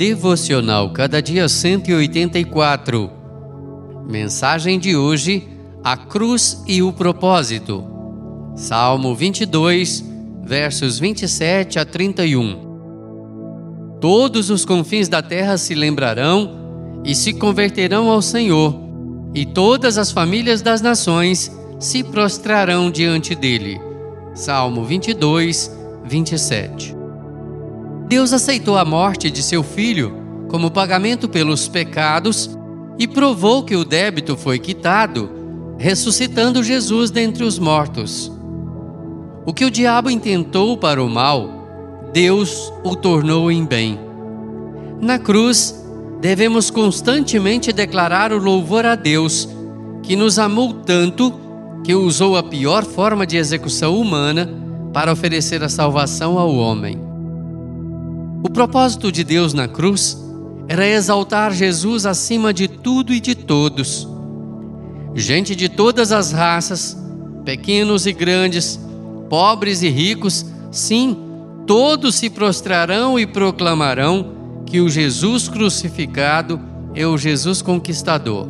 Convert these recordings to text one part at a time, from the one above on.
Devocional Cada Dia 184. Mensagem de hoje: A Cruz e o Propósito. Salmo 22, versos 27 a 31. Todos os confins da terra se lembrarão e se converterão ao Senhor, e todas as famílias das nações se prostrarão diante dele. Salmo 22, 27. Deus aceitou a morte de seu filho como pagamento pelos pecados e provou que o débito foi quitado, ressuscitando Jesus dentre os mortos. O que o diabo intentou para o mal, Deus o tornou em bem. Na cruz, devemos constantemente declarar o louvor a Deus, que nos amou tanto que usou a pior forma de execução humana para oferecer a salvação ao homem. O propósito de Deus na cruz era exaltar Jesus acima de tudo e de todos. Gente de todas as raças, pequenos e grandes, pobres e ricos, sim, todos se prostrarão e proclamarão que o Jesus crucificado é o Jesus conquistador.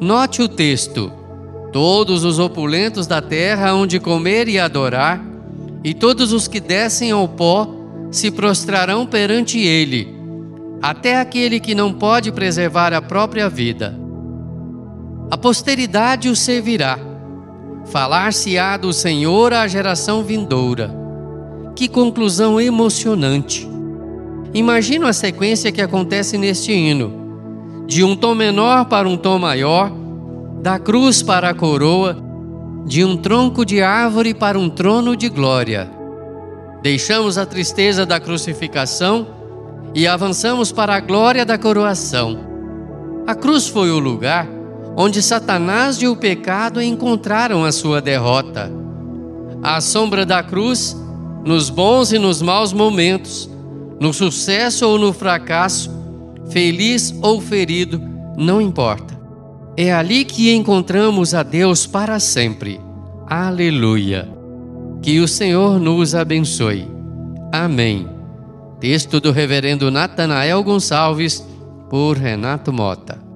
Note o texto: todos os opulentos da terra hão de comer e adorar, e todos os que descem ao pó se prostrarão perante ele, até aquele que não pode preservar a própria vida. A posteridade o servirá. Falar-se-á do Senhor à geração vindoura. Que conclusão emocionante! Imagino a sequência que acontece neste hino: de um tom menor para um tom maior, da cruz para a coroa, de um tronco de árvore para um trono de glória. Deixamos a tristeza da crucificação e avançamos para a glória da coroação. A cruz foi o lugar onde Satanás e o pecado encontraram a sua derrota. À sombra da cruz, nos bons e nos maus momentos, no sucesso ou no fracasso, feliz ou ferido, não importa. É ali que encontramos a Deus para sempre. Aleluia! Que o Senhor nos abençoe. Amém. Texto do Reverendo Natanael Gonçalves, por Renato Mota.